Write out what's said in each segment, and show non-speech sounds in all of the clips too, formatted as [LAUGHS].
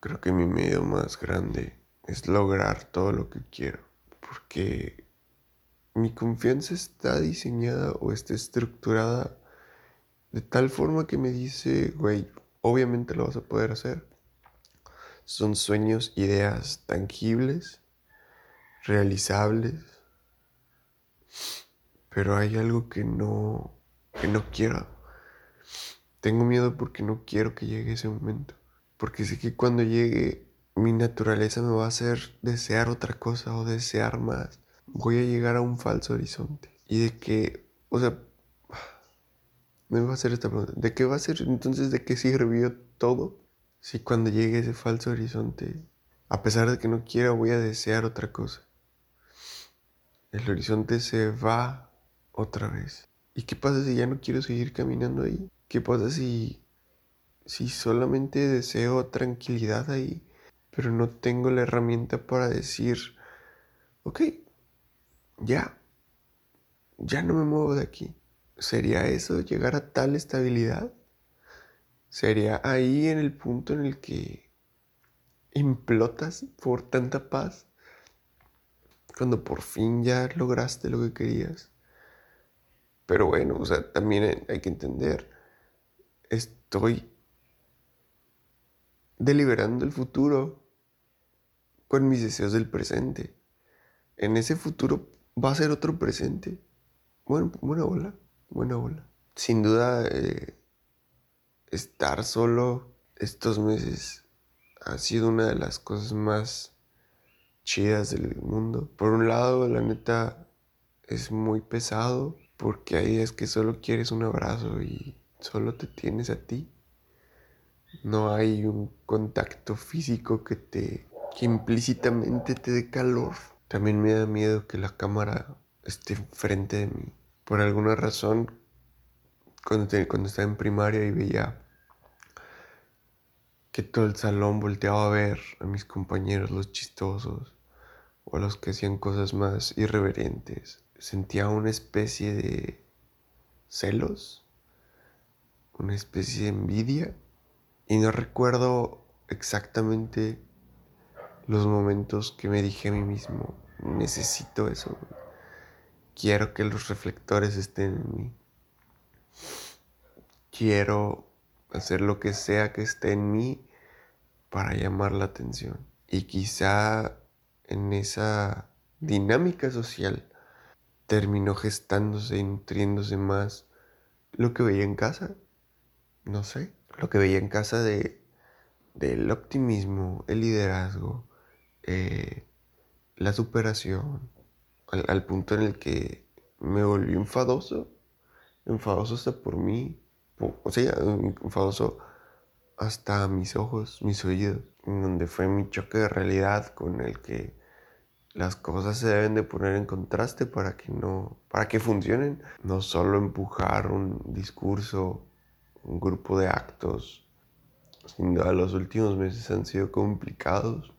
Creo que mi miedo más grande es lograr todo lo que quiero. Porque mi confianza está diseñada o está estructurada de tal forma que me dice, güey, obviamente lo vas a poder hacer. Son sueños, ideas tangibles, realizables, pero hay algo que no, que no quiero. Tengo miedo porque no quiero que llegue ese momento, porque sé que cuando llegue mi naturaleza me va a hacer desear otra cosa o desear más. Voy a llegar a un falso horizonte. Y de que, o sea, me va a hacer esta pregunta. ¿De qué va a ser entonces de qué sirvió todo? Si cuando llegue ese falso horizonte, a pesar de que no quiera, voy a desear otra cosa. El horizonte se va otra vez. ¿Y qué pasa si ya no quiero seguir caminando ahí? ¿Qué pasa si si solamente deseo tranquilidad ahí, pero no tengo la herramienta para decir, ok, ya, ya no me muevo de aquí. ¿Sería eso llegar a tal estabilidad? ¿Sería ahí en el punto en el que implotas por tanta paz? Cuando por fin ya lograste lo que querías. Pero bueno, o sea, también hay que entender, estoy deliberando el futuro con mis deseos del presente. En ese futuro va a ser otro presente. Bueno, buena ola buena ola. Sin duda, eh, estar solo estos meses ha sido una de las cosas más chidas del mundo. Por un lado, la neta, es muy pesado porque hay días que solo quieres un abrazo y solo te tienes a ti. No hay un contacto físico que te que implícitamente te dé calor. También me da miedo que la cámara esté frente de mí por alguna razón, cuando, cuando estaba en primaria y veía que todo el salón volteaba a ver a mis compañeros, los chistosos, o a los que hacían cosas más irreverentes, sentía una especie de celos, una especie de envidia, y no recuerdo exactamente los momentos que me dije a mí mismo, necesito eso. Quiero que los reflectores estén en mí. Quiero hacer lo que sea que esté en mí para llamar la atención. Y quizá en esa dinámica social terminó gestándose y nutriéndose más lo que veía en casa. No sé, lo que veía en casa de, del optimismo, el liderazgo, eh, la superación, al, punto en el que me volví enfadoso, enfadoso hasta por mí, o sea, enfadoso hasta mis ojos, mis oídos, en donde fue mi choque de realidad con el que las cosas se deben de poner en contraste para que no, para que funcionen, no solo empujar un discurso, un grupo de actos. Sin duda los últimos meses han sido complicados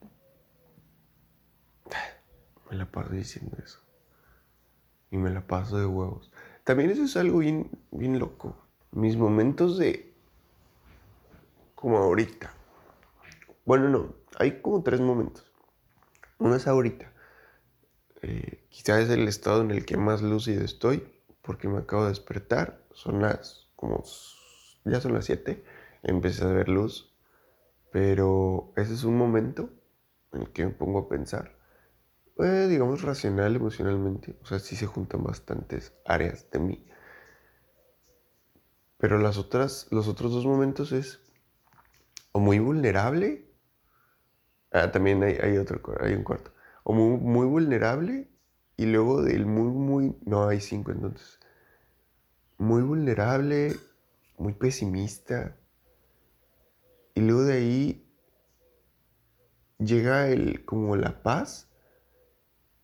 me la paso diciendo eso. Y me la paso de huevos. También eso es algo bien, bien loco. Mis momentos de... Como ahorita. Bueno, no. Hay como tres momentos. Uno es ahorita. Eh, quizás es el estado en el que más lúcido estoy. Porque me acabo de despertar. Son las como... Ya son las 7. Empecé a ver luz. Pero ese es un momento en el que me pongo a pensar eh, digamos, racional emocionalmente. O sea, sí se juntan bastantes áreas de mí. Pero las otras, los otros dos momentos es o muy vulnerable. Ah, también hay, hay otro, hay un cuarto. O muy, muy vulnerable y luego del muy, muy, no, hay cinco entonces. Muy vulnerable, muy pesimista. Y luego de ahí llega el, como la paz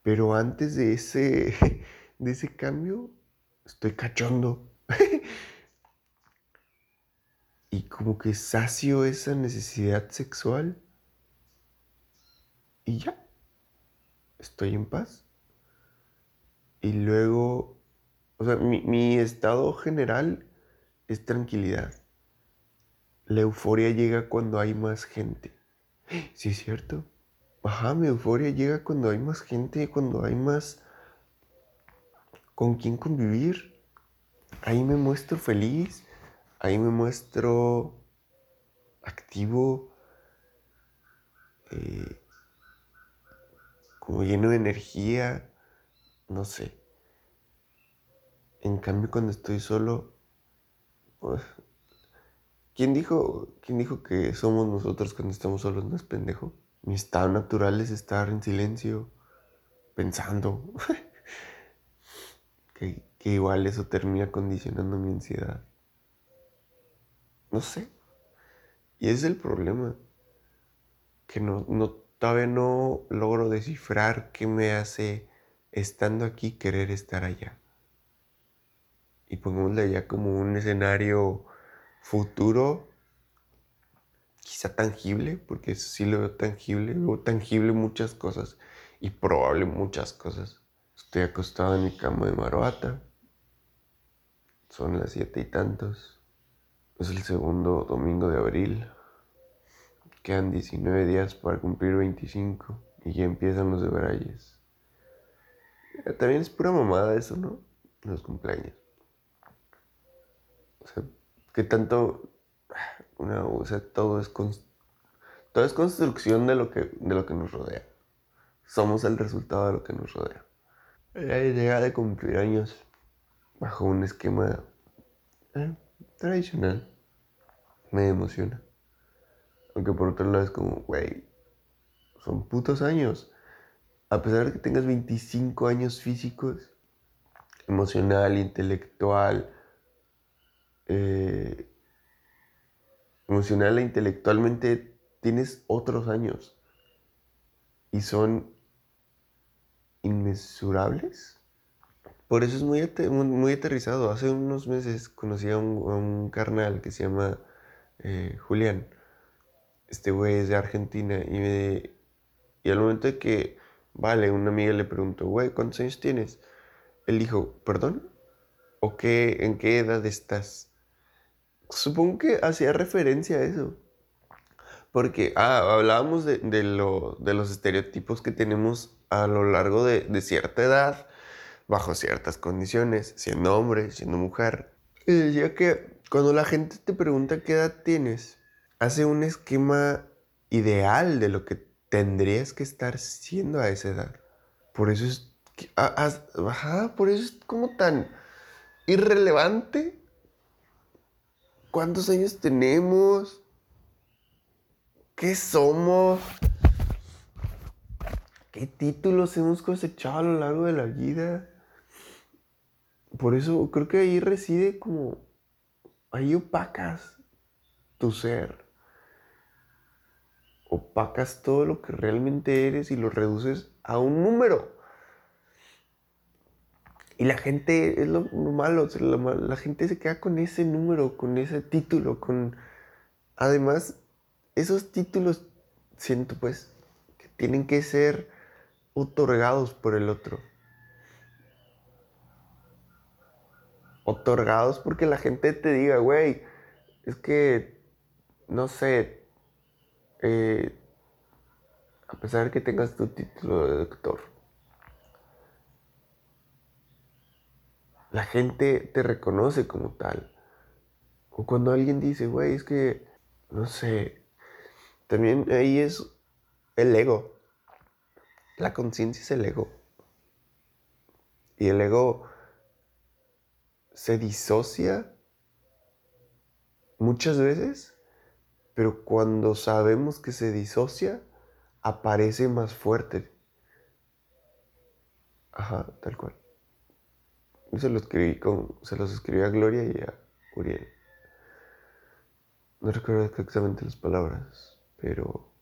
pero antes de ese, [LAUGHS] de ese cambio, estoy cachondo. [LAUGHS] y como que sacio esa necesidad sexual. Y ya, estoy en paz. Y luego, o sea, mi, mi estado general es tranquilidad. La euforia llega cuando hay más gente. Sí, es cierto. Ajá, mi euforia llega cuando hay más gente, cuando hay más con quien convivir. Ahí me muestro feliz, ahí me muestro activo, eh, como lleno de energía, no sé. En cambio, cuando estoy solo, ¿quién dijo, ¿quién dijo que somos nosotros cuando estamos solos? ¿No es pendejo? Mi estado natural es estar en silencio, pensando. [LAUGHS] que, que igual eso termina condicionando mi ansiedad. No sé. Y ese es el problema. Que no, no, todavía no logro descifrar qué me hace estando aquí querer estar allá. Y pongámosle allá como un escenario futuro, quizá tangible, porque sí lo veo tangible, veo tangible muchas cosas y probable muchas cosas. Estoy acostado en mi cama de maruata. Son las siete y tantos. Es el segundo domingo de abril. Quedan 19 días para cumplir 25 y ya empiezan los de También es pura mamada eso, ¿no? Los cumpleaños. O sea, que tanto. Una, o sea, todo es, todo es construcción de lo, que, de lo que nos rodea. Somos el resultado de lo que nos rodea. La idea de cumplir años bajo un esquema eh, tradicional me emociona. Aunque por otro lado es como, güey, son putos años. A pesar de que tengas 25 años físicos, emocional, intelectual, eh, emocional e intelectualmente, tienes otros años. Y son inmesurables. Por eso es muy, muy, aterrizado. Hace unos meses conocí a un, carnal que se llama eh, Julián. Este güey es de Argentina y, me, y al momento de que, vale, una amiga le preguntó, güey, ¿cuántos años tienes? Él dijo, ¿perdón? ¿O qué, en qué edad estás? Supongo que hacía referencia a eso. Porque ah, hablábamos de, de, lo, de, los estereotipos que tenemos a lo largo de, de, cierta edad, bajo ciertas condiciones, siendo hombre, siendo mujer. Y decía que cuando la gente te pregunta qué edad tienes, hace un esquema ideal de lo que tendrías que estar siendo a esa edad. Por eso es, por eso es como tan irrelevante. ¿Cuántos años tenemos? ¿Qué somos? ¿Qué títulos hemos cosechado a lo largo de la vida? Por eso creo que ahí reside como, ahí opacas tu ser opacas todo lo que realmente eres y lo reduces a un número. Y la gente, es lo malo, la, gente se queda con ese número, con ese título, con... Además, esos títulos, siento pues, que tienen que ser otorgados por el otro. Otorgados porque la gente te diga, güey, es que, no sé, eh, a pesar de que tengas tu título de doctor, la gente te reconoce como tal. O cuando alguien dice, güey, es que, no sé, también ahí es el ego. La conciencia es el ego. Y el ego se disocia muchas veces pero cuando sabemos que se disocia, aparece más fuerte. Ajá, tal cual. Se lo escribí con, se los escribí a Gloria y a Uriel. No recuerdo exactamente las palabras, pero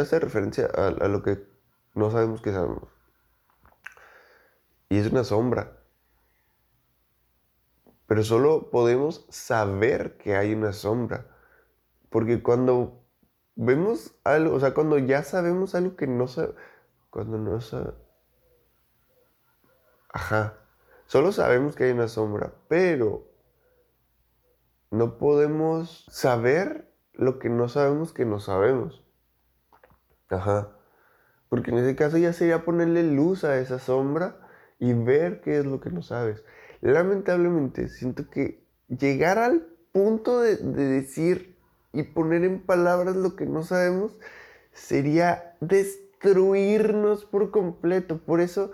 hace referencia a, lo que no sabemos que sabemos. Y es una sombra. Pero solo podemos saber que hay una sombra. Porque cuando vemos algo, o sea, cuando ya sabemos algo que no sabemos, cuando no sabemos... Ajá. Solo sabemos que hay una sombra, pero no podemos saber lo que no sabemos que no sabemos. Ajá. Porque en ese caso ya sería ponerle luz a esa sombra y ver qué es lo que no sabes. Lamentablemente, siento que llegar al punto de, decir y poner en palabras lo que no sabemos sería destruirnos por completo. Por eso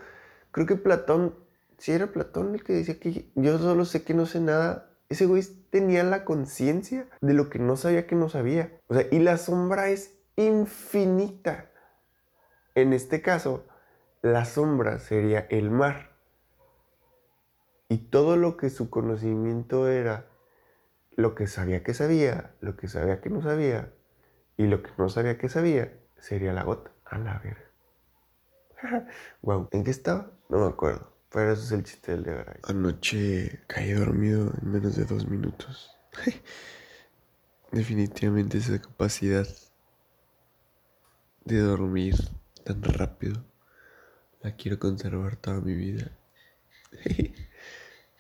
creo que Platón, si era Platón el que decía que yo solo sé que no sé nada, ese güey tenía la conciencia de lo que no sabía que no sabía. O sea, y la sombra es infinita. En este caso, la sombra sería el mar. Y todo lo que su conocimiento era, lo que sabía que sabía, lo que sabía que no sabía, y lo que no sabía que sabía, sería la gota. A la verga. [LAUGHS] wow. ¿En qué estaba? No me acuerdo. Pero eso es el chiste del de Anoche caí dormido en menos de dos minutos. [LAUGHS] Definitivamente esa capacidad de dormir tan rápido la quiero conservar toda mi vida. [LAUGHS]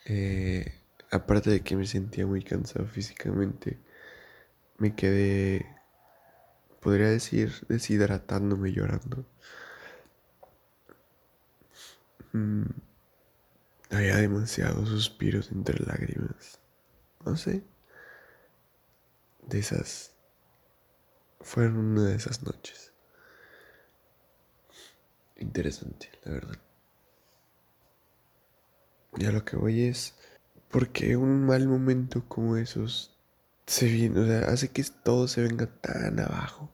Eh, aparte de que me sentía muy cansado físicamente, me quedé, podría decir, deshidratándome llorando. Mm, había demasiados suspiros entre lágrimas. No sé. De esas. Fueron una de esas noches interesante, la verdad. Ya lo que voy es porque un mal momento como esos se viene, o sea, hace que todo se venga tan abajo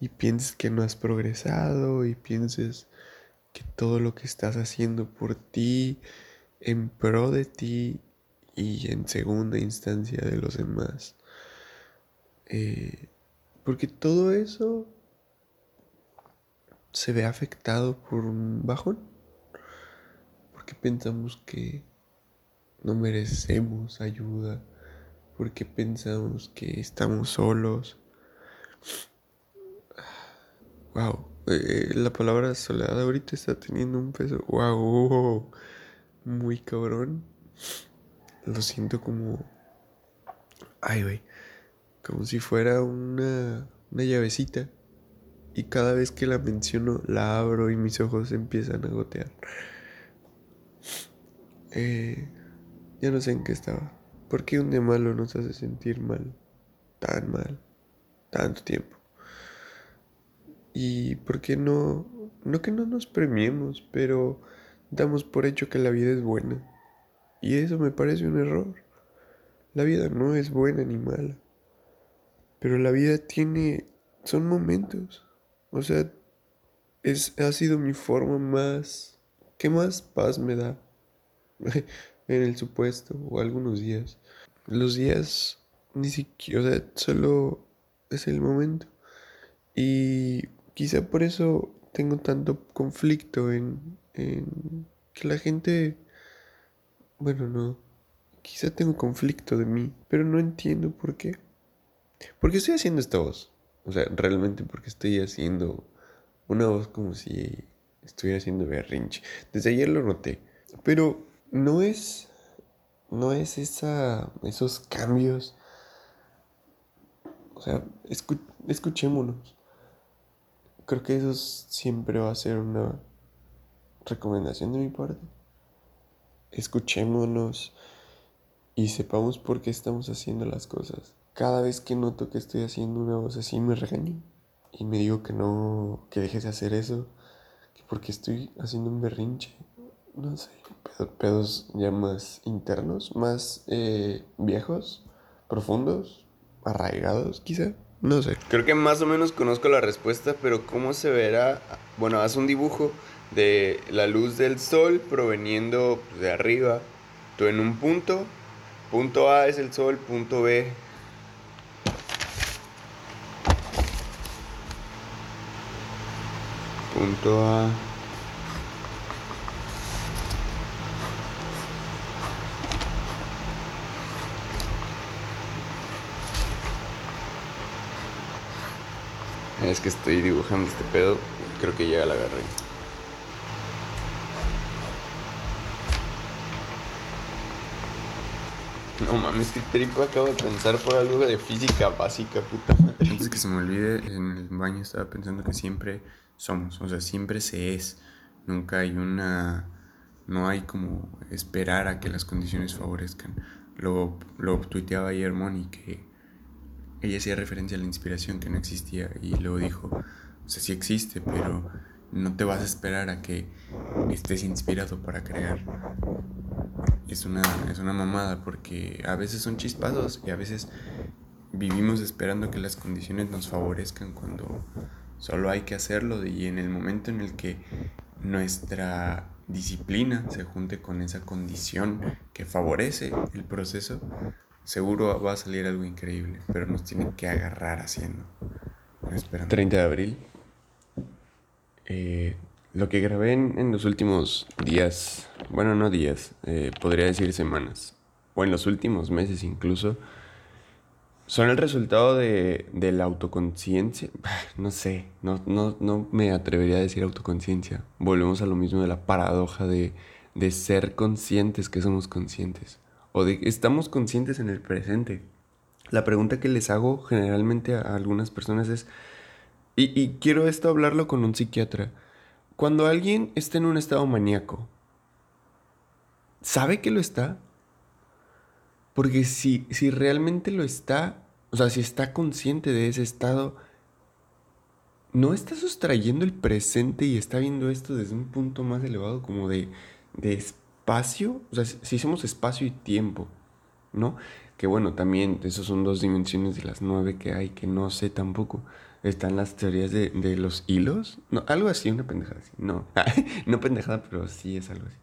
y pienses que no has progresado y pienses que todo lo que estás haciendo por ti, en pro de ti y en segunda instancia de los demás. Eh, porque todo eso se ve afectado por un bajón. Porque pensamos que no merecemos ayuda. Porque pensamos que estamos solos. Wow. Eh, la palabra soledad ahorita está teniendo un peso. Wow. Muy cabrón. Lo siento como. Ay, güey. Como si fuera una, una llavecita y cada vez que la menciono la abro y mis ojos empiezan a gotear. Eh, ya no sé en qué estaba. ¿Por qué un día malo nos hace sentir mal? Tan mal. Tanto tiempo. Y por qué no, no que no nos premiemos, pero damos por hecho que la vida es buena. Y eso me parece un error. La vida no es buena ni mala. Pero la vida tiene... son momentos. O sea, es, ha sido mi forma más... ¿Qué más paz me da? [LAUGHS] en el supuesto, o algunos días. Los días ni siquiera, o sea, solo es el momento. Y quizá por eso tengo tanto conflicto en, en que la gente, bueno, no, quizá tengo conflicto de mí, pero no entiendo por qué. ¿Por qué estoy haciendo esta voz? O sea, realmente porque estoy haciendo una voz como si estuviera haciendo berrinche. Desde ayer lo noté. Pero no es. No es esa. esos cambios. O sea, escuchémonos. Creo que eso siempre va a ser una recomendación de mi parte. Escuchémonos y sepamos por qué estamos haciendo las cosas cada vez que noto que estoy haciendo una voz así me regaño y me digo que no, que dejes de hacer eso, que porque estoy haciendo un berrinche, no sé, pedos ya más internos, más eh, viejos, profundos, arraigados quizá. No sé. Creo que más o menos conozco la respuesta, pero ¿cómo se verá? Bueno, haz un dibujo de la luz del sol proveniendo de arriba. Tú en un punto, punto A es el sol, punto B punto A Es que estoy dibujando este pedo, creo que ya la agarré. No mames, que tripo acabo de pensar por algo de física básica, puta madre. Antes que se me olvide, en el baño estaba pensando que siempre somos, o sea, siempre se es. Nunca hay una. No hay como esperar a que las condiciones favorezcan. Lo, lo tuiteaba ayer Moni que ella hacía referencia a la inspiración que no existía y luego dijo: O sea, sí existe, pero no te vas a esperar a que estés inspirado para crear. Es una, es una mamada porque a veces son chispazos y a veces vivimos esperando que las condiciones nos favorezcan cuando solo hay que hacerlo y en el momento en el que nuestra disciplina se junte con esa condición que favorece el proceso, seguro va a salir algo increíble, pero nos tiene que agarrar haciendo. 30 de abril eh, lo que grabé en, los últimos días, bueno, no días, eh, podría decir semanas, o en los últimos meses incluso, son el resultado de, la autoconciencia. [LAUGHS] No sé, no, no, no, me atrevería a decir autoconciencia. Volvemos a lo mismo de la paradoja de, de ser conscientes que somos conscientes, o de estamos conscientes en el presente. La pregunta que les hago generalmente a algunas personas es, y, quiero esto hablarlo con un psiquiatra. Cuando alguien está en un estado maníaco, ¿sabe que lo está? Porque si, si realmente lo está, o sea, si está consciente de ese estado, no está sustrayendo el presente y está viendo esto desde un punto más elevado como de, de espacio, o sea, si somos espacio y tiempo, ¿no? Que bueno, también esas son dos dimensiones de las nueve que hay, que no sé tampoco están las teorías de, los hilos. No, algo así, una pendejada así. No, [LAUGHS] no pendejada, pero sí es algo así.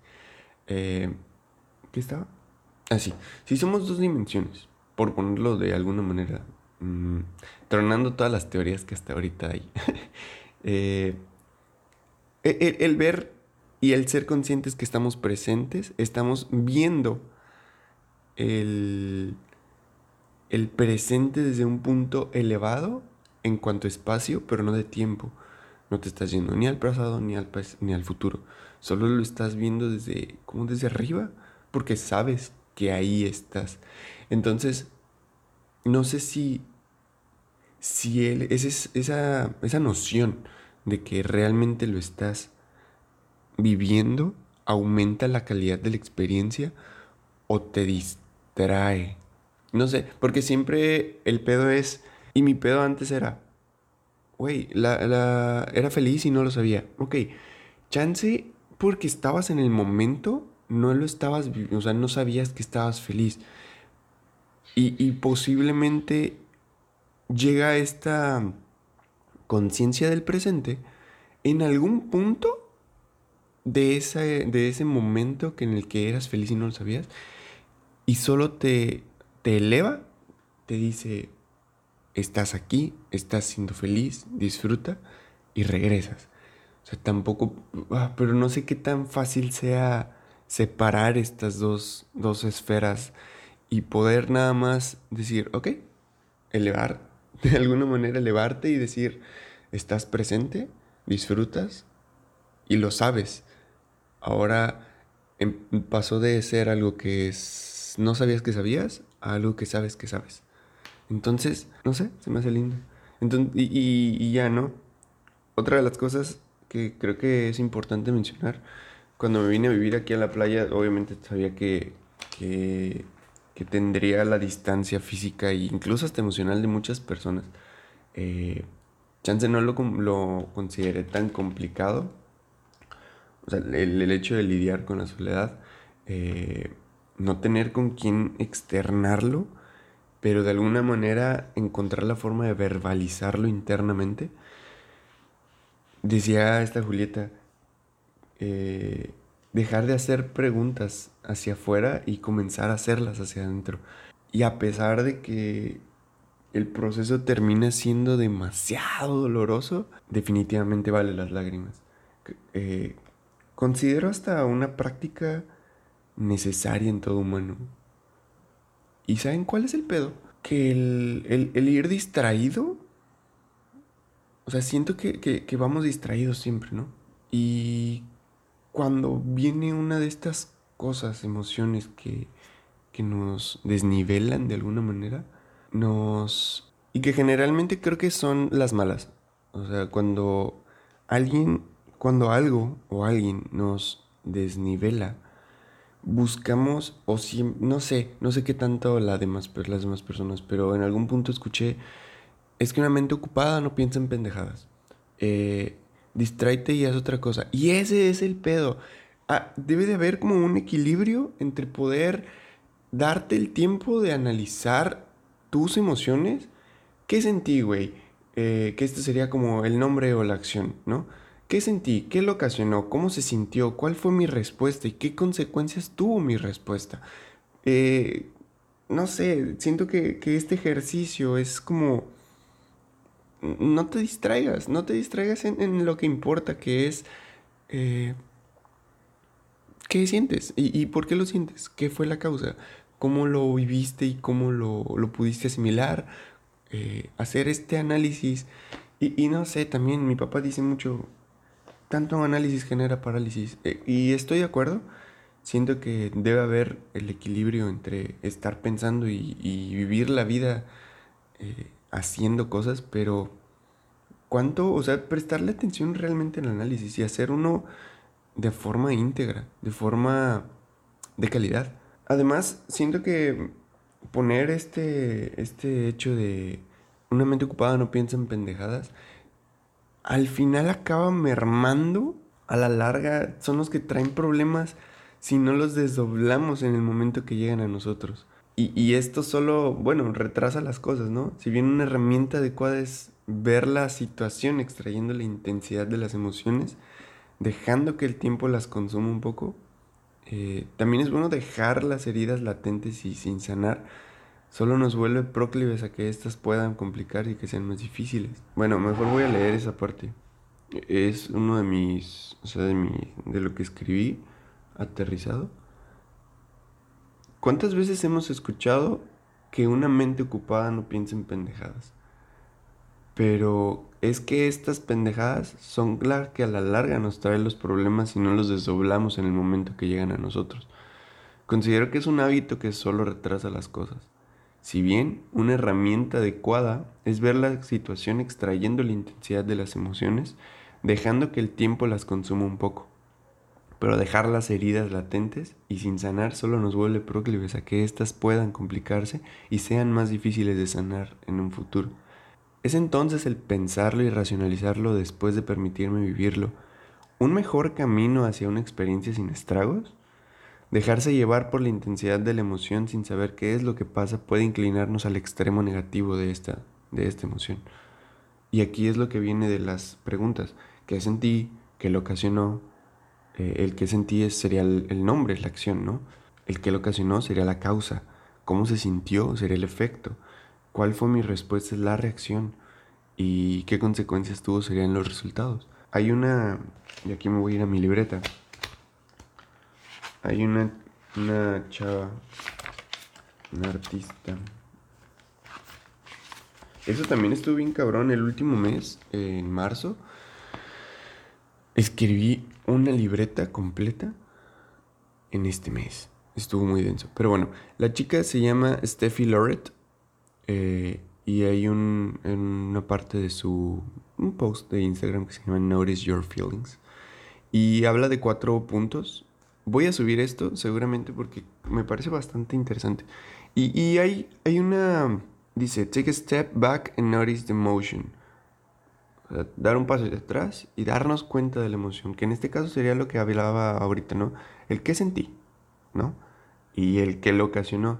Eh, ¿Qué estaba? Ah, sí. Si somos dos dimensiones, por ponerlo de alguna manera, mm, tronando todas las teorías que hasta ahorita hay. [LAUGHS] Eh, el, ver y el ser conscientes que estamos presentes, estamos viendo el, el presente desde un punto elevado en cuanto a espacio, pero no de tiempo. No te estás yendo ni al pasado ni al, ni al futuro. Solo lo estás viendo desde, como desde arriba, porque sabes que ahí estás. Entonces, no sé si, si él, esa, esa, esa noción de que realmente lo estás viviendo aumenta la calidad de la experiencia o te distrae. No sé, porque siempre el pedo es y mi pedo antes era, güey, la, era feliz y no lo sabía. Ok, chance porque estabas en el momento, no lo estabas, o sea, no sabías que estabas feliz. Y, posiblemente llega esta conciencia del presente en algún punto de, ese, de ese momento que en el que eras feliz y no lo sabías. Y solo te, te eleva, te dice, estás aquí, estás siendo feliz, disfruta y regresas. O sea, tampoco, ah, pero no sé qué tan fácil sea separar estas dos, dos esferas y poder nada más decir, ok, elevar, [LAUGHS] de alguna manera elevarte y decir, estás presente, disfrutas y lo sabes. Ahora em, pasó de ser algo que no sabías que sabías a algo que sabes que sabes. Entonces, no sé, se me hace lindo. Entonces, y, ya, ¿no? Otra de las cosas que creo que es importante mencionar, cuando me vine a vivir aquí a la playa, obviamente sabía que, que, tendría la distancia física e incluso hasta emocional de muchas personas. Eh, chance no lo, lo consideré tan complicado. O sea, el, hecho de lidiar con la soledad, eh, no tener con quién externarlo, pero de alguna manera encontrar la forma de verbalizarlo internamente. Decía esta Julieta, eh, dejar de hacer preguntas hacia afuera y comenzar a hacerlas hacia adentro. Y a pesar de que el proceso termina siendo demasiado doloroso, definitivamente vale las lágrimas. Eh, considero hasta una práctica necesaria en todo humano. ¿Y saben cuál es el pedo? Que el, ir distraído, o sea, siento que, vamos distraídos siempre, ¿no? Y cuando viene una de estas cosas, emociones que, que nos desnivelan de alguna manera, nos... y que generalmente creo que son las malas. O sea, cuando alguien, cuando algo o alguien nos desnivela, buscamos, o si, no sé, no sé qué tanto la demás, las demás personas, pero en algún punto escuché, es que una mente ocupada no piensa en pendejadas. Eh, distráete y haz otra cosa. Y ese es el pedo. Ah, debe de haber como un equilibrio entre poder darte el tiempo de analizar tus emociones. ¿Qué sentí, güey? Eh, que este sería como el nombre o la acción, ¿no? ¿Qué sentí? ¿Qué lo ocasionó? ¿Cómo se sintió? ¿Cuál fue mi respuesta? ¿Y qué consecuencias tuvo mi respuesta? Eh, no sé, siento que, este ejercicio es como... No te distraigas, no te distraigas en, lo que importa, que es... Eh, ¿Qué sientes? ¿Y, por qué lo sientes? ¿Qué fue la causa? ¿Cómo lo viviste y cómo lo, pudiste asimilar? Eh, hacer este análisis. Y, y, no sé, también mi papá dice mucho, tanto análisis genera parálisis. Eh, y estoy de acuerdo. Siento que debe haber el equilibrio entre estar pensando y, vivir la vida eh, haciendo cosas, pero cuánto, o sea, prestarle atención realmente al análisis y hacer uno de forma íntegra, de forma de calidad. Además, siento que poner este, este hecho de una mente ocupada no piensa en pendejadas al final acaba mermando, a la larga son los que traen problemas si no los desdoblamos en el momento que llegan a nosotros. Y, esto solo, bueno, retrasa las cosas, ¿no? Si bien una herramienta adecuada es ver la situación extrayendo la intensidad de las emociones, dejando que el tiempo las consuma un poco, eh, también es bueno dejar las heridas latentes y sin sanar solo nos vuelve proclives a que éstas puedan complicar y que sean más difíciles. Bueno, mejor voy a leer esa parte. Es uno de mis, o sea, de, mi, de lo que escribí aterrizado. ¿Cuántas veces hemos escuchado que una mente ocupada no piensa en pendejadas? Pero es que estas pendejadas son las que a la larga nos traen los problemas si no los desdoblamos en el momento que llegan a nosotros. Considero que es un hábito que solo retrasa las cosas. Si bien una herramienta adecuada es ver la situación extrayendo la intensidad de las emociones, dejando que el tiempo las consuma un poco. Pero dejar las heridas latentes y sin sanar solo nos vuelve proclives a que éstas puedan complicarse y sean más difíciles de sanar en un futuro. Es entonces el pensarlo y racionalizarlo después de permitirme vivirlo un mejor camino hacia una experiencia sin estragos? Dejarse llevar por la intensidad de la emoción sin saber qué es lo que pasa puede inclinarnos al extremo negativo de esta, de esta emoción. Y aquí es lo que viene de las preguntas. ¿Qué sentí? ¿Qué lo ocasionó? Eh, el que sentí sería el, nombre, la acción, ¿no? El que lo ocasionó sería la causa. ¿Cómo se sintió? Sería el efecto. ¿Cuál fue mi respuesta? Es la reacción. ¿Y qué consecuencias tuvo? Serían los resultados. Hay una... Y aquí me voy a ir a mi libreta. Hay una, una chava, una artista. Eso también estuvo bien cabrón. El último mes, en marzo, escribí una libreta completa en este mes. Estuvo muy denso. Pero bueno, la chica se llama Steffi Loret. Eh, y hay un, en una parte de su post de Instagram que se llama Notice Your Feelings. Y habla de cuatro puntos voy a subir esto seguramente porque me parece bastante interesante. Y, hay, hay una... Dice, take a step back and notice the emotion. dar un paso hacia atrás y darnos cuenta de la emoción, que en este caso sería lo que hablaba ahorita, ¿no? El que sentí, ¿no? Y el que lo ocasionó.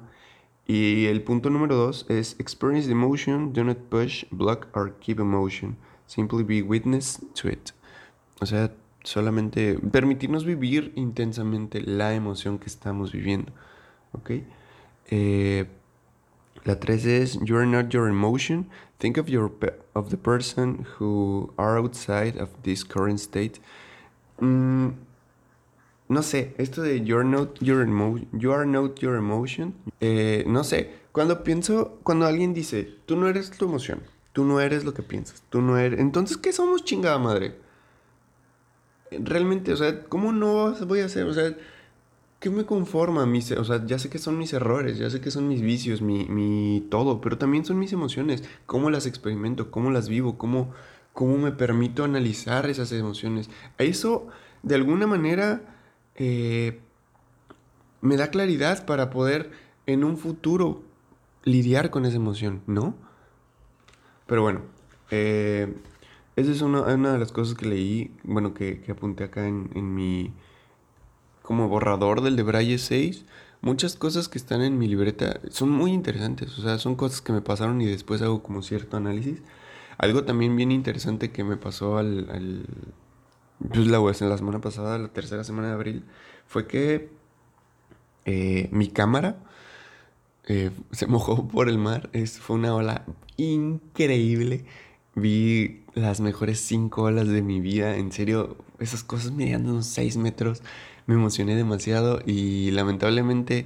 Y el punto número dos es experience the emotion, do not push, block or keep emotion. Simply be witness to it. O sea, solamente permitirnos vivir intensamente la emoción que estamos viviendo. ¿Ok? Eh, la 3 es You are not your emotion. Think of, your of the person who are outside of this current state. Mm, no sé, esto de you're not your emotion, you are not your emotion. Eh, no sé, cuando pienso, cuando alguien dice, tú no eres tu emoción, tú no eres lo que piensas, tú no eres. Entonces, ¿qué somos chingada madre? Realmente, o sea, ¿cómo no voy a hacer? O sea, ¿qué me conforma? Mis, o sea, ya sé que son mis errores, ya sé que son mis vicios, mi, mi todo, pero también son mis emociones. ¿Cómo las experimento? ¿Cómo las vivo? ¿Cómo, cómo me permito analizar esas emociones? Eso, de alguna manera, eh, me da claridad para poder en un futuro lidiar con esa emoción, ¿no? Pero bueno, eh, esa es una, de las cosas que leí, bueno, que, apunté acá en, en, mi como borrador del de Braille 6. Muchas cosas que están en mi libreta son muy interesantes, o sea, son cosas que me pasaron y después hago como cierto análisis. Algo también bien interesante que me pasó al, al pues la, en la semana pasada, la tercera semana de abril, fue que eh, mi cámara eh, se mojó [LAUGHS] por el mar. Es, fue una ola increíble. Vi las mejores cinco olas de mi vida. En serio, esas cosas mediando unos 6 metros. Me emocioné demasiado y lamentablemente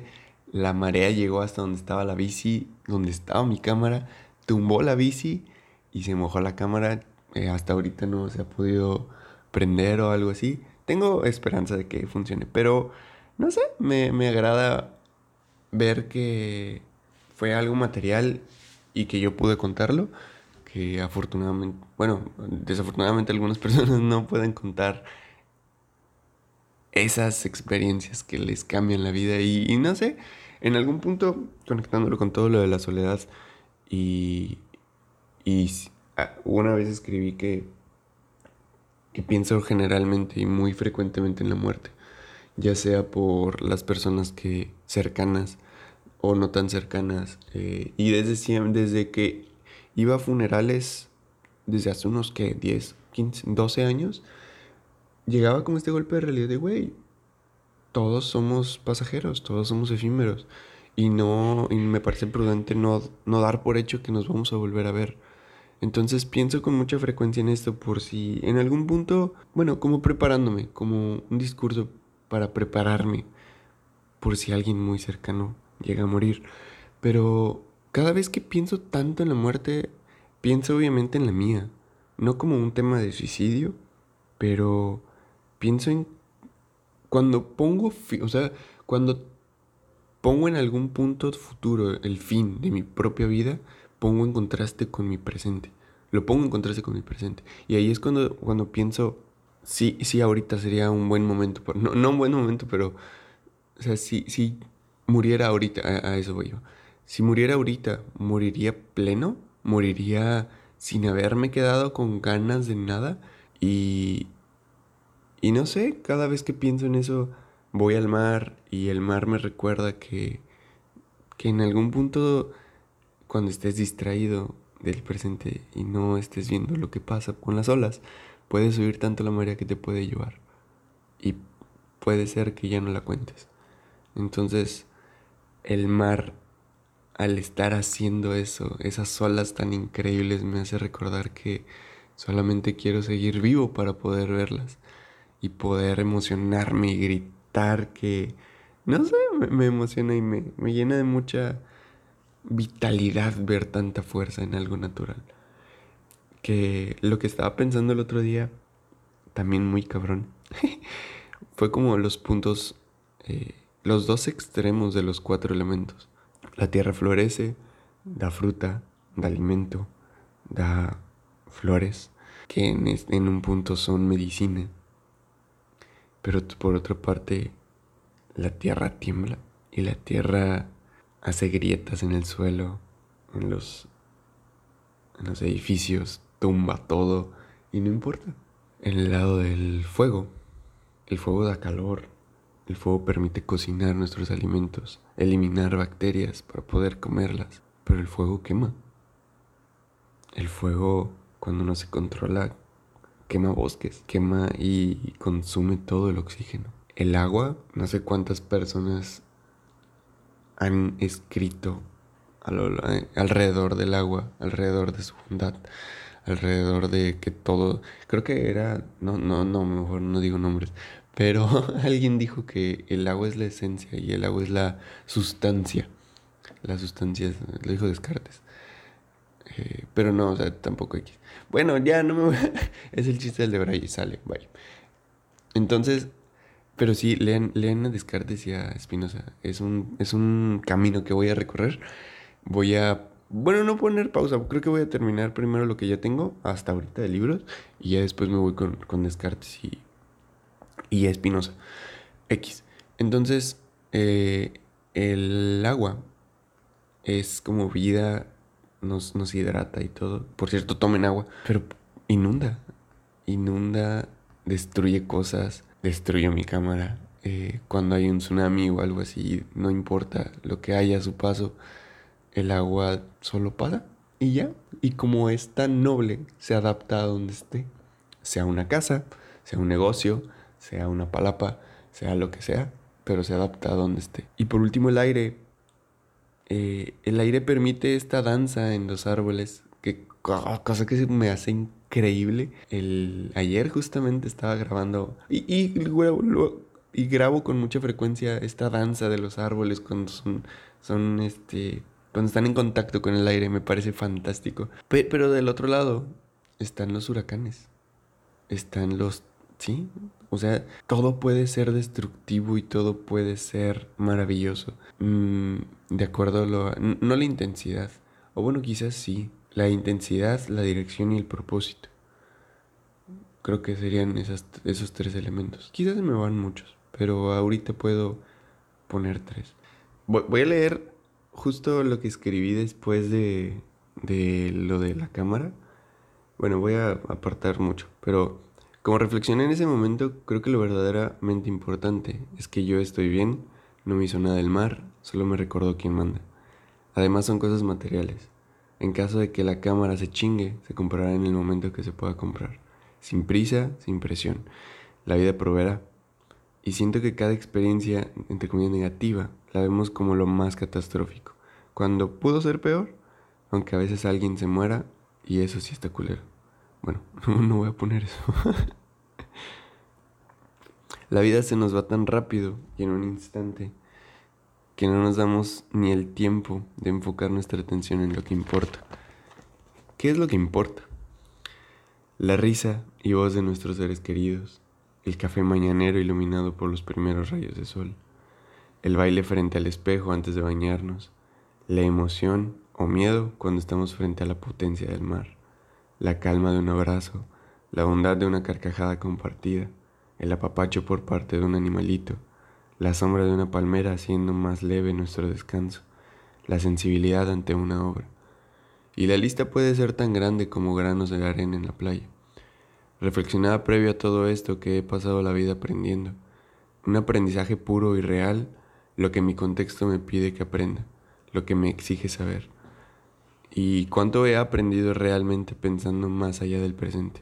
la marea llegó hasta donde estaba la bici, donde estaba mi cámara, tumbó la bici y se mojó la cámara. Eh, hasta ahorita no se ha podido prender o algo así. Tengo esperanza de que funcione, pero no sé, me, me agrada ver que fue algo material y que yo pude contarlo, que afortunadamente, bueno, desafortunadamente algunas [LAUGHS] personas no pueden contar esas experiencias que les cambian la vida y, no sé, en algún punto conectándolo con todo lo de la soledad y, y ah, una vez escribí que, que pienso generalmente y muy frecuentemente en la muerte ya sea por las personas que cercanas o no tan cercanas. Eh, y desde, desde que iba a funerales, desde hace unos que 10, 15, 12 años, llegaba con este golpe de realidad de, güey, todos somos pasajeros, todos somos efímeros. Y no, y me parece prudente no, no dar por hecho que nos vamos a volver a ver. Entonces pienso con mucha frecuencia en esto por si en algún punto, bueno, como preparándome, como un discurso para prepararme por si alguien muy cercano llega a morir. Pero cada vez que pienso tanto en la muerte, pienso obviamente en la mía. No como un tema de suicidio, pero pienso en cuando pongo, o sea, cuando pongo en algún punto futuro el fin de mi propia vida, pongo en contraste con mi presente. Lo pongo en contraste con mi presente. Y ahí es cuando, cuando pienso, sí, sí, ahorita sería un buen momento, no, no un buen momento, pero, o sea, si, muriera ahorita, a, eso voy yo, si muriera ahorita, ¿moriría pleno? ¿Moriría sin haberme quedado con ganas de nada? Y, y no sé, cada vez que pienso en eso, voy al mar y el mar me recuerda que, que en algún punto, cuando estés distraído del presente y no estés viendo lo que pasa con las olas, Puedes subir tanto la marea que te puede llevar. Y puede ser que ya no la cuentes. Entonces, el mar, al estar haciendo eso, esas olas tan increíbles, me hace recordar que solamente quiero seguir vivo para poder verlas. Y poder emocionarme y gritar que, no sé, me, emociona y me, me llena de mucha vitalidad ver tanta fuerza en algo natural que lo que estaba pensando el otro día, también muy cabrón, [LAUGHS] fue como los puntos, eh, los dos extremos de los cuatro elementos. La tierra florece, da fruta, da alimento, da flores, que en, un punto son medicina. Pero por otra parte, la tierra tiembla y la tierra hace grietas en el suelo, en los, en los edificios, tumba todo y no importa. En el lado del fuego, el fuego da calor, el fuego permite cocinar nuestros alimentos, eliminar bacterias para poder comerlas, pero el fuego quema. El fuego, cuando no se controla, quema bosques, quema y consume todo el oxígeno. El agua, no sé cuántas personas han escrito alrededor del agua, alrededor de su bondad, alrededor de que todo, creo que era, no, no, no, mejor no digo nombres, pero [LAUGHS] alguien dijo que el agua es la esencia y el agua es la sustancia. La sustancia, lo dijo Descartes. Eh, pero no, o sea, tampoco X. Bueno, ya no me voy. [LAUGHS] es el chiste del de Braille, sale, vaya. Entonces, Pero sí, lean, lean a Descartes y a Espinosa. Es un, es un camino que voy a recorrer. Voy a, bueno, no poner pausa. Creo que voy a terminar primero lo que ya tengo hasta ahorita de libros. Y ya después me voy con, con Descartes y, y Espinosa. X. Entonces, eh, el agua es como vida, nos, nos hidrata y todo. Por cierto, tomen agua, pero inunda. Inunda, destruye cosas, destruye mi cámara. Eh, cuando hay un tsunami o algo así, no importa lo que haya a su paso, el agua solo pasa y ya. Y como es tan noble, se adapta a donde esté. Sea una casa, sea un negocio, sea una palapa, sea lo que sea, pero se adapta a donde esté. Y por último el aire. Eh, el aire permite esta danza en los árboles, que cosa que me hace increíble. El, ayer justamente estaba grabando y, y, y grabo con mucha frecuencia esta danza de los árboles cuando son, son este, cuando están en contacto con el aire, me parece fantástico. pero del otro lado están los huracanes, están los, sí, o sea, todo puede ser destructivo y todo puede ser maravilloso. Mm, de acuerdo a lo... No la intensidad. O bueno, quizás sí. La intensidad, la dirección y el propósito. Creo que serían esos tres elementos. Quizás me van muchos, pero ahorita puedo poner tres. Voy, a leer justo lo que escribí después de, de lo de la cámara. Bueno, voy a apartar mucho, pero como reflexioné en ese momento, creo que lo verdaderamente importante es que yo estoy bien, no me hizo nada del mar, solo me recordó quién manda. Además son cosas materiales. En caso de que la cámara se chingue, se comprará en el momento que se pueda comprar. Sin prisa, sin presión. La vida proveerá. Y siento que cada experiencia, entre comillas, negativa, la vemos como lo más catastrófico. Cuando pudo ser peor, aunque a veces alguien se muera, y eso sí está culero. Bueno, [LAUGHS] no voy a poner eso. [LAUGHS] La vida se nos va tan rápido y en un instante que no nos damos ni el tiempo de enfocar nuestra atención en lo que importa. ¿Qué es lo que importa? La risa y voz de nuestros seres queridos, el café mañanero iluminado por los primeros rayos de sol, el baile frente al espejo antes de bañarnos, la emoción o miedo cuando estamos frente a la potencia del mar la calma de un abrazo, la bondad de una carcajada compartida, el apapacho por parte de un animalito, la sombra de una palmera haciendo más leve nuestro descanso, la sensibilidad ante una obra. Y la lista puede ser tan grande como granos de arena en la playa. Reflexionaba previo a todo esto que he pasado la vida aprendiendo. Un aprendizaje puro y real, lo que mi contexto me pide que aprenda, lo que me exige saber y cuánto he aprendido realmente pensando más allá del presente,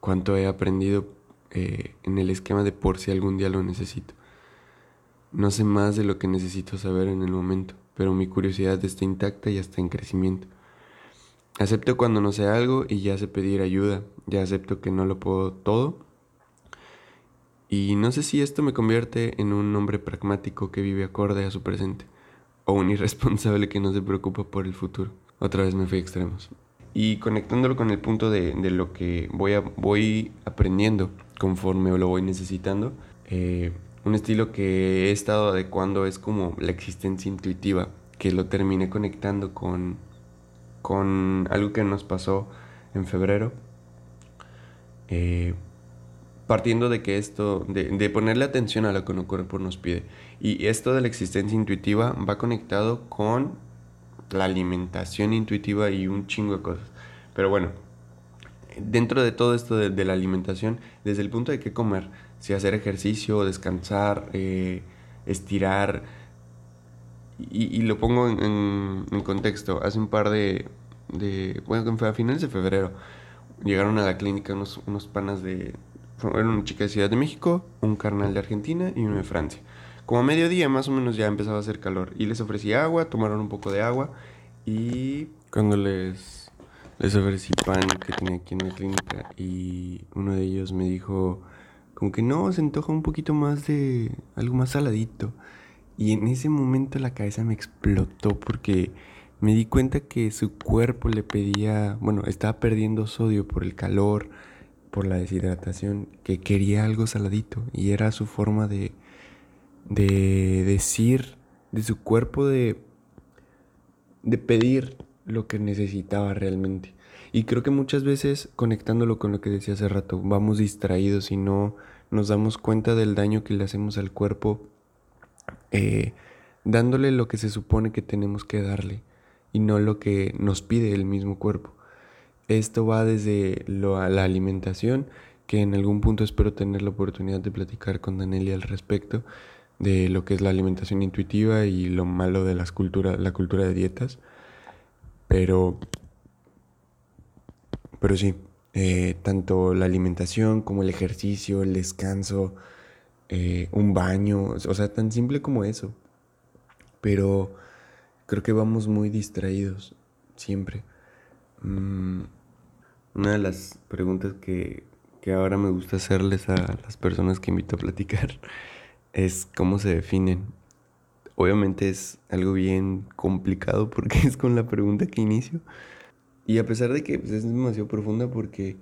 cuánto he aprendido eh, en el esquema de por si algún día lo necesito. No sé más de lo que necesito saber en el momento, pero mi curiosidad está intacta y está en crecimiento. Acepto cuando no sé algo y ya sé pedir ayuda, ya acepto que no lo puedo todo. Y no sé si esto me convierte en un hombre pragmático que vive acorde a su presente, o un irresponsable que no se preocupa por el futuro. Otra vez me fui a extremos. Y conectándolo con el punto de, lo que voy, a, voy aprendiendo conforme lo voy necesitando, eh, un estilo que he estado adecuando es como la existencia intuitiva, que lo terminé conectando con, con algo que nos pasó en febrero. Eh, partiendo de que esto, de, de, ponerle atención a lo que un cuerpo nos pide. Y esto de la existencia intuitiva va conectado con la alimentación intuitiva y un chingo de cosas. Pero bueno, dentro de todo esto de, la alimentación, desde el punto de qué comer, si hacer ejercicio, descansar, eh, estirar, y, lo pongo en, contexto, hace un par de, de, bueno, a finales de febrero, llegaron a la clínica unos, unos panas de, eran una chica de Ciudad de México, un carnal de Argentina y uno de Francia. Como a mediodía más o menos ya empezaba a hacer calor y les ofrecí agua, tomaron un poco de agua y cuando les, les ofrecí pan que tenía aquí en la clínica y uno de ellos me dijo como que no, se antoja un poquito más de algo más saladito. Y en ese momento la cabeza me explotó porque me di cuenta que su cuerpo le pedía, bueno, estaba perdiendo sodio por el calor, por la deshidratación que quería algo saladito y era su forma de, de decir de su cuerpo de, de pedir lo que necesitaba realmente. Y creo que muchas veces, conectándolo con lo que decía hace rato, vamos distraídos y no nos damos cuenta del daño que le hacemos al cuerpo eh, dándole lo que se supone que tenemos que darle y no lo que nos pide el mismo cuerpo. Esto va desde lo, a la alimentación, que en algún punto espero tener la oportunidad de platicar con Danelia al respecto de lo que es la alimentación intuitiva y lo malo de las cultura, la cultura de dietas. Pero, pero sí, eh, tanto la alimentación como el ejercicio, el descanso, eh, un baño, o sea, tan simple como eso. Pero creo que vamos muy distraídos, siempre. Mm, una de las preguntas que, que ahora me gusta hacerles a las personas que invito a platicar es cómo se definen. Obviamente es algo bien complicado [LAUGHS] porque es con la pregunta que inicio. Y a pesar de que pues, es demasiado profunda porque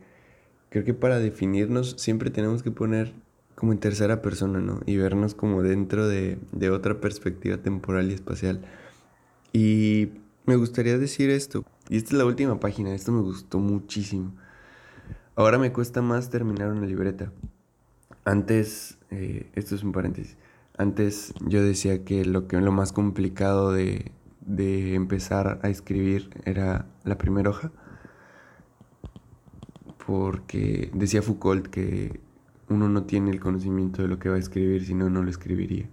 creo que para definirnos siempre tenemos que poner como en tercera persona, ¿no? Y vernos como dentro de, de otra perspectiva temporal y espacial. Y me gustaría decir esto, y esta es la última página, esto me gustó muchísimo. Ahora me cuesta más terminar una libreta. Antes, eh, esto es un paréntesis, antes yo decía que lo, que, lo más complicado de, de empezar a escribir era la primera hoja, porque decía Foucault que uno no tiene el conocimiento de lo que va a escribir, si no, no lo escribiría.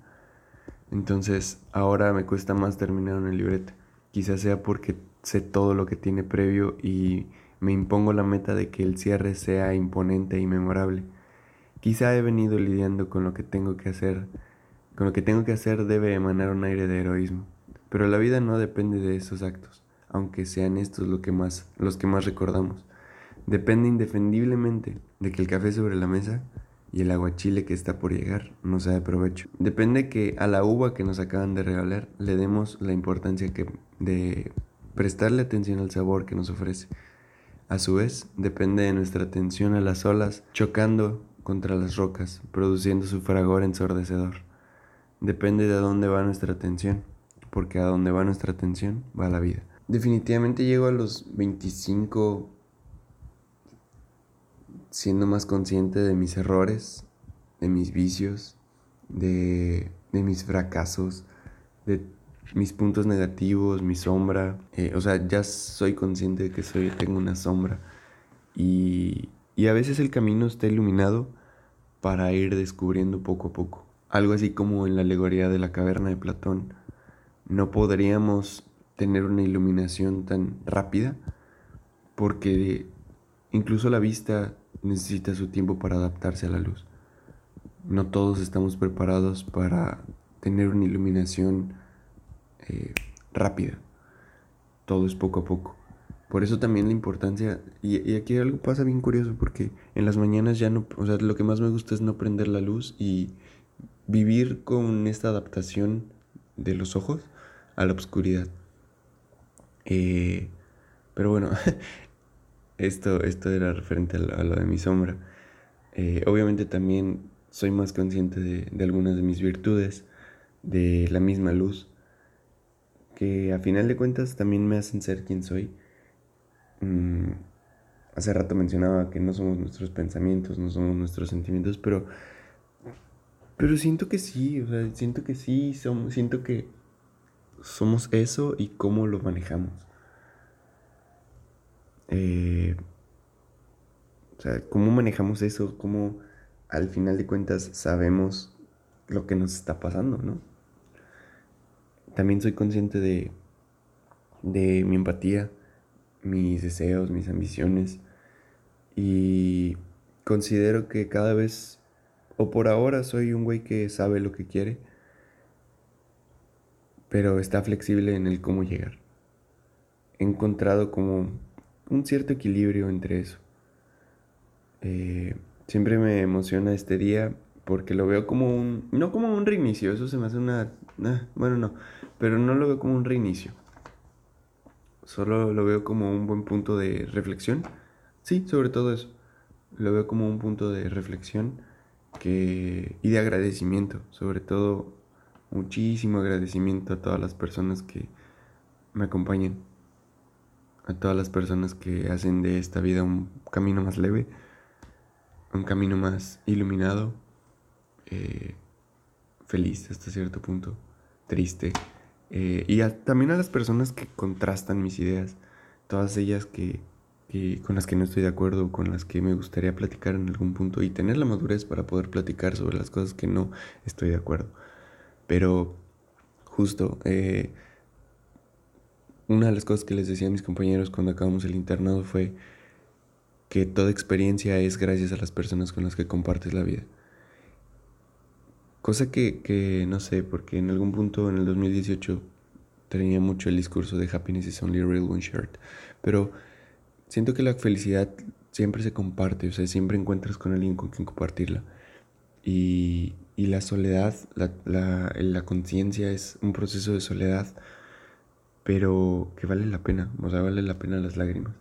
Entonces, ahora me cuesta más terminar una libreta. Quizás sea porque sé todo lo que tiene previo y me impongo la meta de que el cierre sea imponente y memorable. Quizá he venido lidiando con lo que tengo que hacer. Con lo que tengo que hacer debe emanar un aire de heroísmo. Pero la vida no depende de esos actos, aunque sean estos lo que más, los que más recordamos. Depende indefendiblemente de que el café sobre la mesa y el aguachile que está por llegar nos sea de provecho. Depende que a la uva que nos acaban de regalar le demos la importancia que de prestarle atención al sabor que nos ofrece. A su vez, depende de nuestra atención a las olas chocando contra las rocas, produciendo su fragor ensordecedor. Depende de dónde va nuestra atención, porque a dónde va nuestra atención va la vida. Definitivamente llego a los 25 siendo más consciente de mis errores, de mis vicios, de, mis fracasos, de mis puntos negativos, mi sombra. Eh, o sea, ya soy consciente de que soy, tengo una sombra. Y, y a veces el camino está iluminado para ir descubriendo poco a poco. Algo así como en la alegoría de la caverna de Platón. No podríamos tener una iluminación tan rápida porque incluso la vista necesita su tiempo para adaptarse a la luz. No todos estamos preparados para tener una iluminación eh, rápida. Todo es poco a poco. Por eso también la importancia, y, aquí algo pasa bien curioso, porque en las mañanas ya no, o sea, lo que más me gusta es no prender la luz y vivir con esta adaptación de los ojos a la oscuridad. Eh, pero bueno, [LAUGHS] esto, esto era referente a lo, de mi sombra. Eh, obviamente también soy más consciente de, de algunas de mis virtudes, de la misma luz, que a final de cuentas también me hacen ser quien soy Mm, hace rato mencionaba que no somos nuestros pensamientos, no somos nuestros sentimientos, pero, pero siento que sí, o sea, siento que sí, somos, siento que somos eso y cómo lo manejamos. Eh, o sea, cómo manejamos eso, cómo al final de cuentas sabemos lo que nos está pasando, ¿no? También soy consciente de, de mi empatía, mis deseos, mis ambiciones. Y considero que cada vez, o por ahora, soy un güey que sabe lo que quiere, pero está flexible en el cómo llegar. He encontrado como un cierto equilibrio entre eso. Eh, siempre me emociona este día porque lo veo como un, no como un reinicio, eso se me hace una, bueno no, pero no lo veo como un reinicio Solo lo veo como un buen punto de reflexión. Sí, sobre todo eso. lo veo como un punto de reflexión que, y de agradecimiento, sobre todo muchísimo agradecimiento a todas las personas que me acompañan, a todas las personas que hacen de esta vida un camino más leve, un camino más iluminado, eh, feliz hasta cierto punto, triste, eh, y también a las personas que contrastan mis ideas, todas ellas que, con las que no estoy de acuerdo, con las que me gustaría platicar en algún punto y tener la madurez para poder platicar sobre las cosas que no estoy de acuerdo. Pero justo, eh, una de las cosas que les decía a mis compañeros cuando acabamos el internado fue que toda experiencia es gracias a las personas con las que compartes la vida. Cosa que, que, no sé, porque en algún punto en el 2018 tenía mucho el discurso de happiness is only real one shirt. Pero siento que la felicidad siempre se comparte, o sea, siempre encuentras con alguien con quien compartirla. Y, y la soledad, la, la, la conciencia es un proceso de soledad, pero que vale la pena, o sea, vale la pena las lágrimas.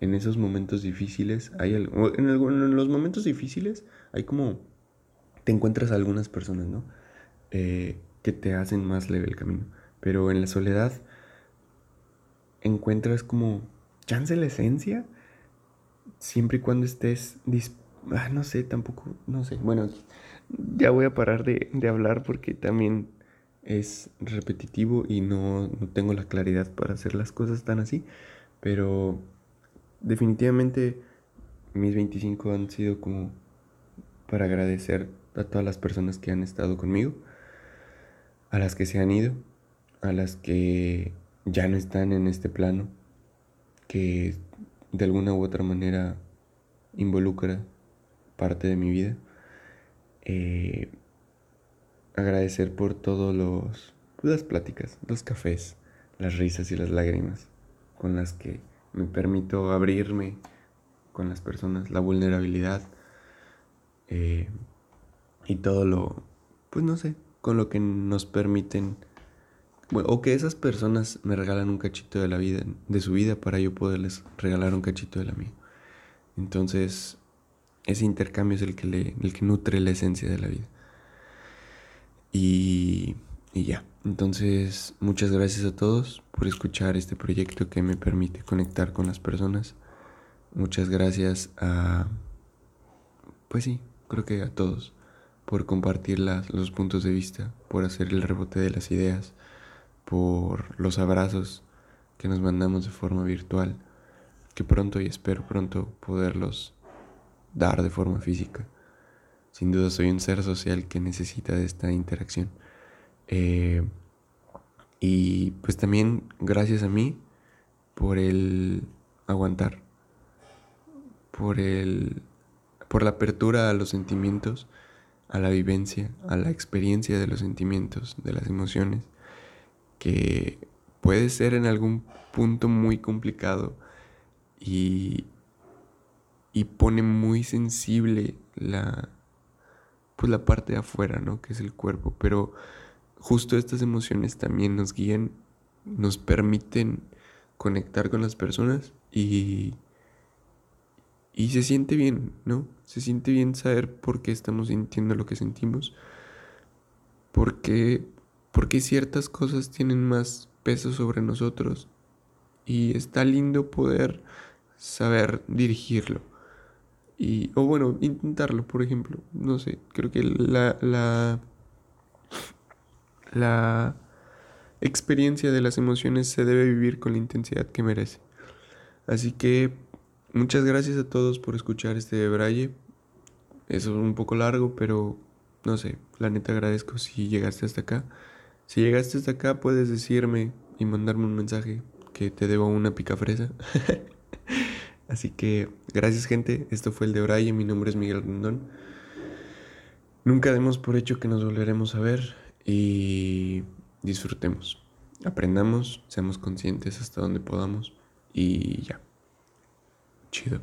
En esos momentos difíciles, hay algo, en, en los momentos difíciles hay como te encuentras algunas personas, ¿no? Eh, que te hacen más leve el camino. Pero en la soledad encuentras como chance la esencia, siempre y cuando estés... Ah, no sé, tampoco, no sé. Bueno, ya voy a parar de, de hablar porque también es repetitivo y no, no, tengo la claridad para hacer las cosas tan así. Pero definitivamente mis 25 han sido como para agradecer a todas las personas que han estado conmigo, a las que se han ido, a las que ya no están en este plano, que de alguna u otra manera involucra parte de mi vida. Eh, agradecer por todos los las pláticas, los cafés, las risas y las lágrimas con las que me permito abrirme con las personas, la vulnerabilidad. Eh, y todo lo, pues no sé, con lo que nos permiten, o que esas personas me regalan un cachito de la vida, de su vida, para yo poderles regalar un cachito de la mía. Entonces, ese intercambio es el que, le, el que nutre la esencia de la vida. Y, y ya, entonces muchas gracias a todos por escuchar este proyecto que me permite conectar con las personas. Muchas gracias a, pues sí, creo que a todos por compartir los puntos de vista, por hacer el rebote de las ideas, por los abrazos que nos mandamos de forma virtual, que pronto y espero pronto poderlos dar de forma física. Sin duda soy un ser social que necesita de esta interacción. Eh, y pues también gracias a mí por el aguantar, por el por la apertura a los sentimientos a la vivencia, a la experiencia de los sentimientos, de las emociones, que puede ser en algún punto muy complicado y, y pone muy sensible la, pues la parte de afuera, ¿no? Que es el cuerpo, pero justo estas emociones también nos guían, nos permiten conectar con las personas y y se siente bien, ¿no? Se siente bien saber por qué estamos sintiendo lo que sentimos. Porque, porque ciertas cosas tienen más peso sobre nosotros. Y está lindo poder saber dirigirlo. Y, o bueno, intentarlo, por ejemplo. No sé, creo que la, la, la experiencia de las emociones se debe vivir con la intensidad que merece. Así que Muchas gracias a todos por escuchar este braille. Es un poco largo, pero no sé, la neta agradezco si llegaste hasta acá. Si llegaste hasta acá, puedes decirme y mandarme un mensaje que te debo una pica fresa. [LAUGHS] Así que gracias gente, esto fue el de Braille, mi nombre es Miguel Rondón. Nunca demos por hecho que nos volveremos a ver y disfrutemos, aprendamos, seamos conscientes hasta donde podamos y ya. 知道。